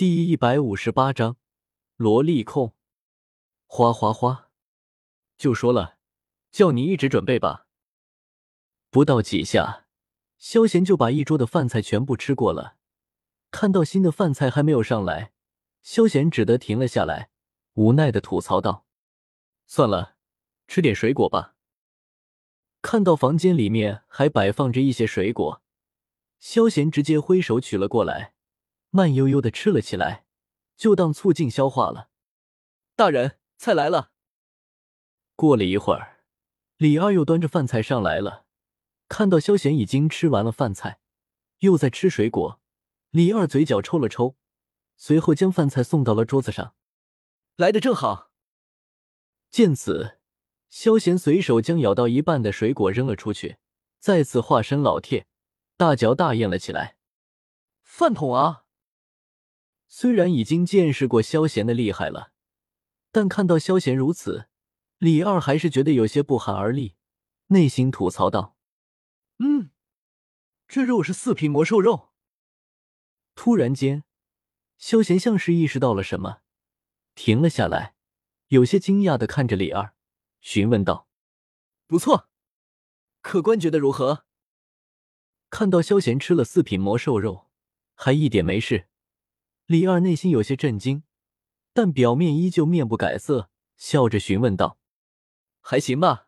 第一百五十八章，萝莉控，哗哗哗！就说了，叫你一直准备吧。不到几下，萧贤就把一桌的饭菜全部吃过了。看到新的饭菜还没有上来，萧贤只得停了下来，无奈的吐槽道：“算了，吃点水果吧。”看到房间里面还摆放着一些水果，萧贤直接挥手取了过来。慢悠悠的吃了起来，就当促进消化了。大人，菜来了。过了一会儿，李二又端着饭菜上来了。看到萧贤已经吃完了饭菜，又在吃水果，李二嘴角抽了抽，随后将饭菜送到了桌子上。来的正好。见此，萧贤随手将咬到一半的水果扔了出去，再次化身老铁，大嚼大咽了起来。饭桶啊！虽然已经见识过萧贤的厉害了，但看到萧贤如此，李二还是觉得有些不寒而栗，内心吐槽道：“嗯，这肉是四品魔兽肉。”突然间，萧贤像是意识到了什么，停了下来，有些惊讶的看着李二，询问道：“不错，客官觉得如何？”看到萧贤吃了四品魔兽肉，还一点没事。李二内心有些震惊，但表面依旧面不改色，笑着询问道：“还行吧，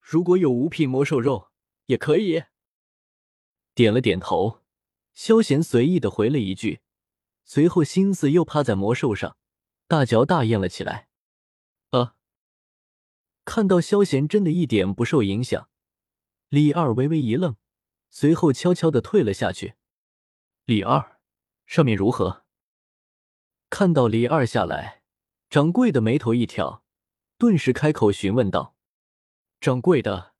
如果有五品魔兽肉也可以。”点了点头，萧贤随意的回了一句，随后心思又趴在魔兽上，大嚼大咽了起来。啊！看到萧贤真的一点不受影响，李二微微一愣，随后悄悄的退了下去。李二。上面如何？看到李二下来，掌柜的眉头一挑，顿时开口询问道：“掌柜的，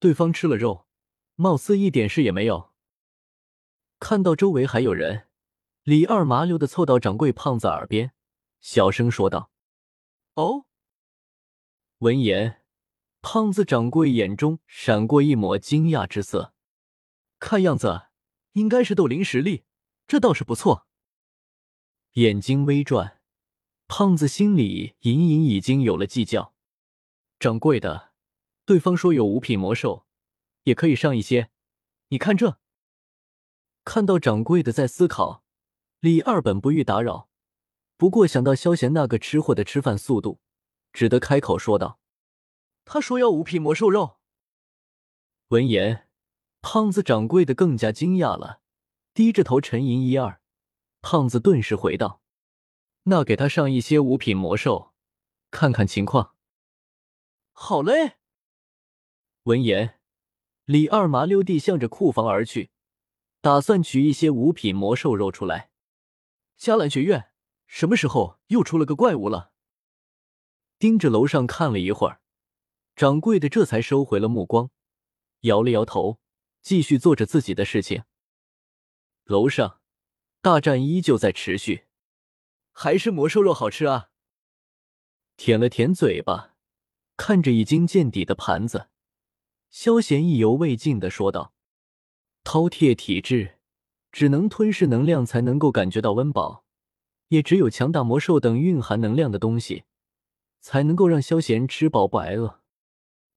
对方吃了肉，貌似一点事也没有。”看到周围还有人，李二麻溜的凑到掌柜胖子耳边，小声说道：“哦。”闻言，胖子掌柜眼中闪过一抹惊讶之色，看样子应该是斗灵实力。这倒是不错。眼睛微转，胖子心里隐隐已经有了计较。掌柜的，对方说有五品魔兽，也可以上一些。你看这。看到掌柜的在思考，李二本不欲打扰，不过想到萧贤那个吃货的吃饭速度，只得开口说道：“他说要五品魔兽肉。”闻言，胖子掌柜的更加惊讶了。低着头沉吟一二，胖子顿时回道：“那给他上一些五品魔兽，看看情况。”好嘞。闻言，李二麻溜地向着库房而去，打算取一些五品魔兽肉出来。迦兰学院什么时候又出了个怪物了？盯着楼上看了一会儿，掌柜的这才收回了目光，摇了摇头，继续做着自己的事情。楼上，大战依旧在持续，还是魔兽肉好吃啊！舔了舔嘴巴，看着已经见底的盘子，萧贤意犹未尽的说道：“饕餮体质，只能吞噬能量才能够感觉到温饱，也只有强大魔兽等蕴含能量的东西，才能够让萧贤吃饱不挨饿。”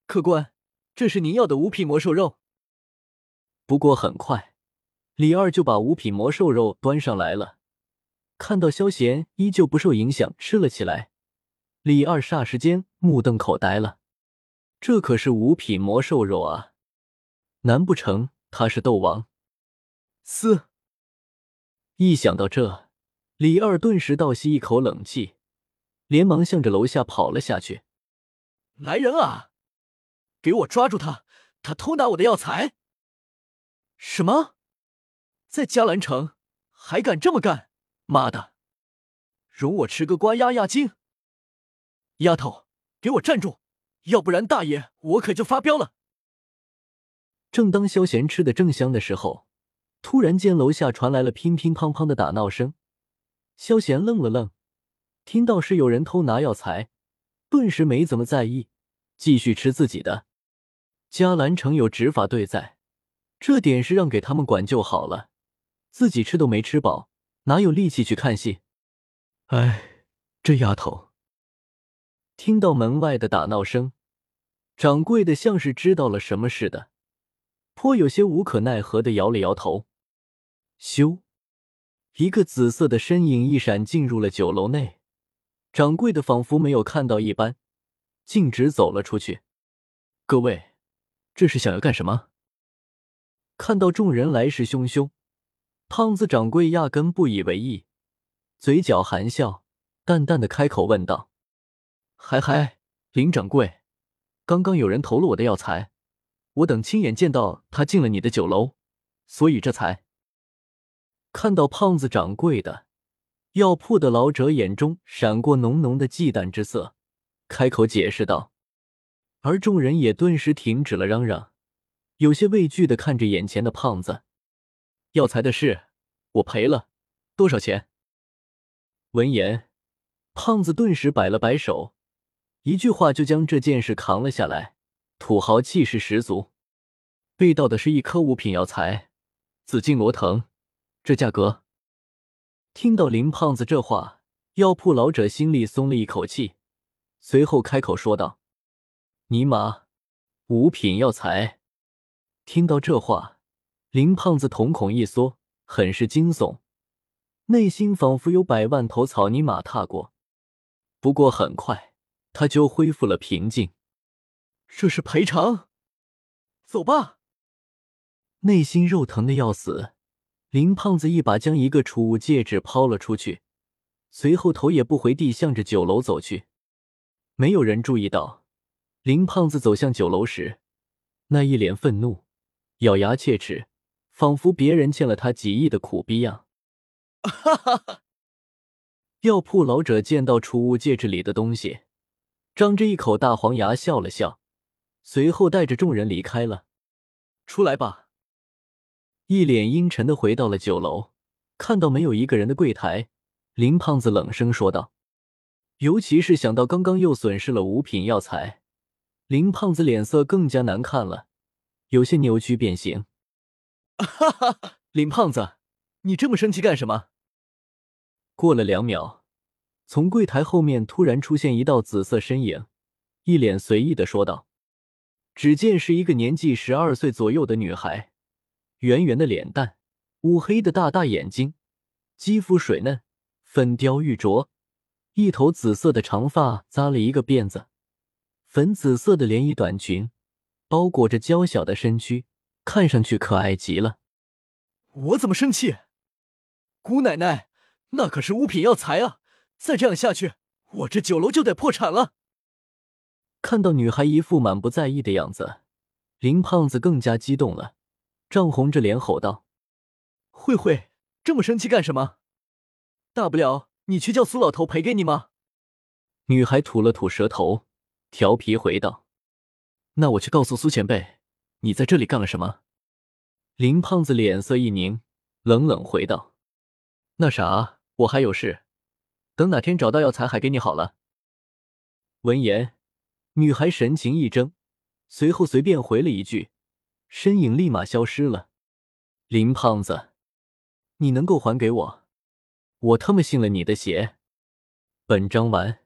客官，这是您要的五品魔兽肉。不过很快。李二就把五品魔兽肉端上来了，看到萧贤依旧不受影响吃了起来，李二霎时间目瞪口呆了。这可是五品魔兽肉啊！难不成他是斗王？嘶！一想到这，李二顿时倒吸一口冷气，连忙向着楼下跑了下去。来人啊！给我抓住他！他偷拿我的药材！什么？在迦兰城还敢这么干？妈的！容我吃个瓜压压惊！丫头，给我站住，要不然大爷我可就发飙了！正当萧贤吃的正香的时候，突然间楼下传来了乒乒乓乓的打闹声。萧贤愣了愣，听到是有人偷拿药材，顿时没怎么在意，继续吃自己的。迦兰城有执法队在，这点事让给他们管就好了。自己吃都没吃饱，哪有力气去看戏？哎，这丫头！听到门外的打闹声，掌柜的像是知道了什么似的，颇有些无可奈何的摇了摇头。咻，一个紫色的身影一闪进入了酒楼内，掌柜的仿佛没有看到一般，径直走了出去。各位，这是想要干什么？看到众人来势汹汹，胖子掌柜压根不以为意，嘴角含笑，淡淡的开口问道：“嗨嗨，林掌柜，刚刚有人投了我的药材，我等亲眼见到他进了你的酒楼，所以这才……”看到胖子掌柜的，药铺的老者眼中闪过浓浓的忌惮之色，开口解释道，而众人也顿时停止了嚷嚷。有些畏惧的看着眼前的胖子，药材的事我赔了，多少钱？闻言，胖子顿时摆了摆手，一句话就将这件事扛了下来，土豪气势十足。被盗的是一颗五品药材，紫金罗藤，这价格。听到林胖子这话，药铺老者心里松了一口气，随后开口说道：“尼玛，五品药材！”听到这话，林胖子瞳孔一缩，很是惊悚，内心仿佛有百万头草泥马踏过。不过很快，他就恢复了平静。这是赔偿，走吧。内心肉疼的要死，林胖子一把将一个储物戒指抛了出去，随后头也不回地向着酒楼走去。没有人注意到，林胖子走向酒楼时，那一脸愤怒。咬牙切齿，仿佛别人欠了他几亿的苦逼样。哈哈哈！药铺老者见到储物戒指里的东西，张着一口大黄牙笑了笑，随后带着众人离开了。出来吧！一脸阴沉的回到了酒楼，看到没有一个人的柜台，林胖子冷声说道：“尤其是想到刚刚又损失了五品药材，林胖子脸色更加难看了。”有些扭曲变形，哈哈哈！林胖子，你这么生气干什么？过了两秒，从柜台后面突然出现一道紫色身影，一脸随意的说道：“只见是一个年纪十二岁左右的女孩，圆圆的脸蛋，乌黑的大大眼睛，肌肤水嫩，粉雕玉琢，一头紫色的长发扎了一个辫子，粉紫色的连衣短裙。”包裹着娇小的身躯，看上去可爱极了。我怎么生气？姑奶奶，那可是五品药材啊！再这样下去，我这酒楼就得破产了。看到女孩一副满不在意的样子，林胖子更加激动了，涨红着脸吼道：“慧慧，这么生气干什么？大不了你去叫苏老头赔给你吗？”女孩吐了吐舌头，调皮回道。那我去告诉苏前辈，你在这里干了什么？林胖子脸色一凝，冷冷回道：“那啥，我还有事，等哪天找到药材还给你好了。”闻言，女孩神情一怔，随后随便回了一句，身影立马消失了。林胖子，你能够还给我，我他妈信了你的邪！本章完。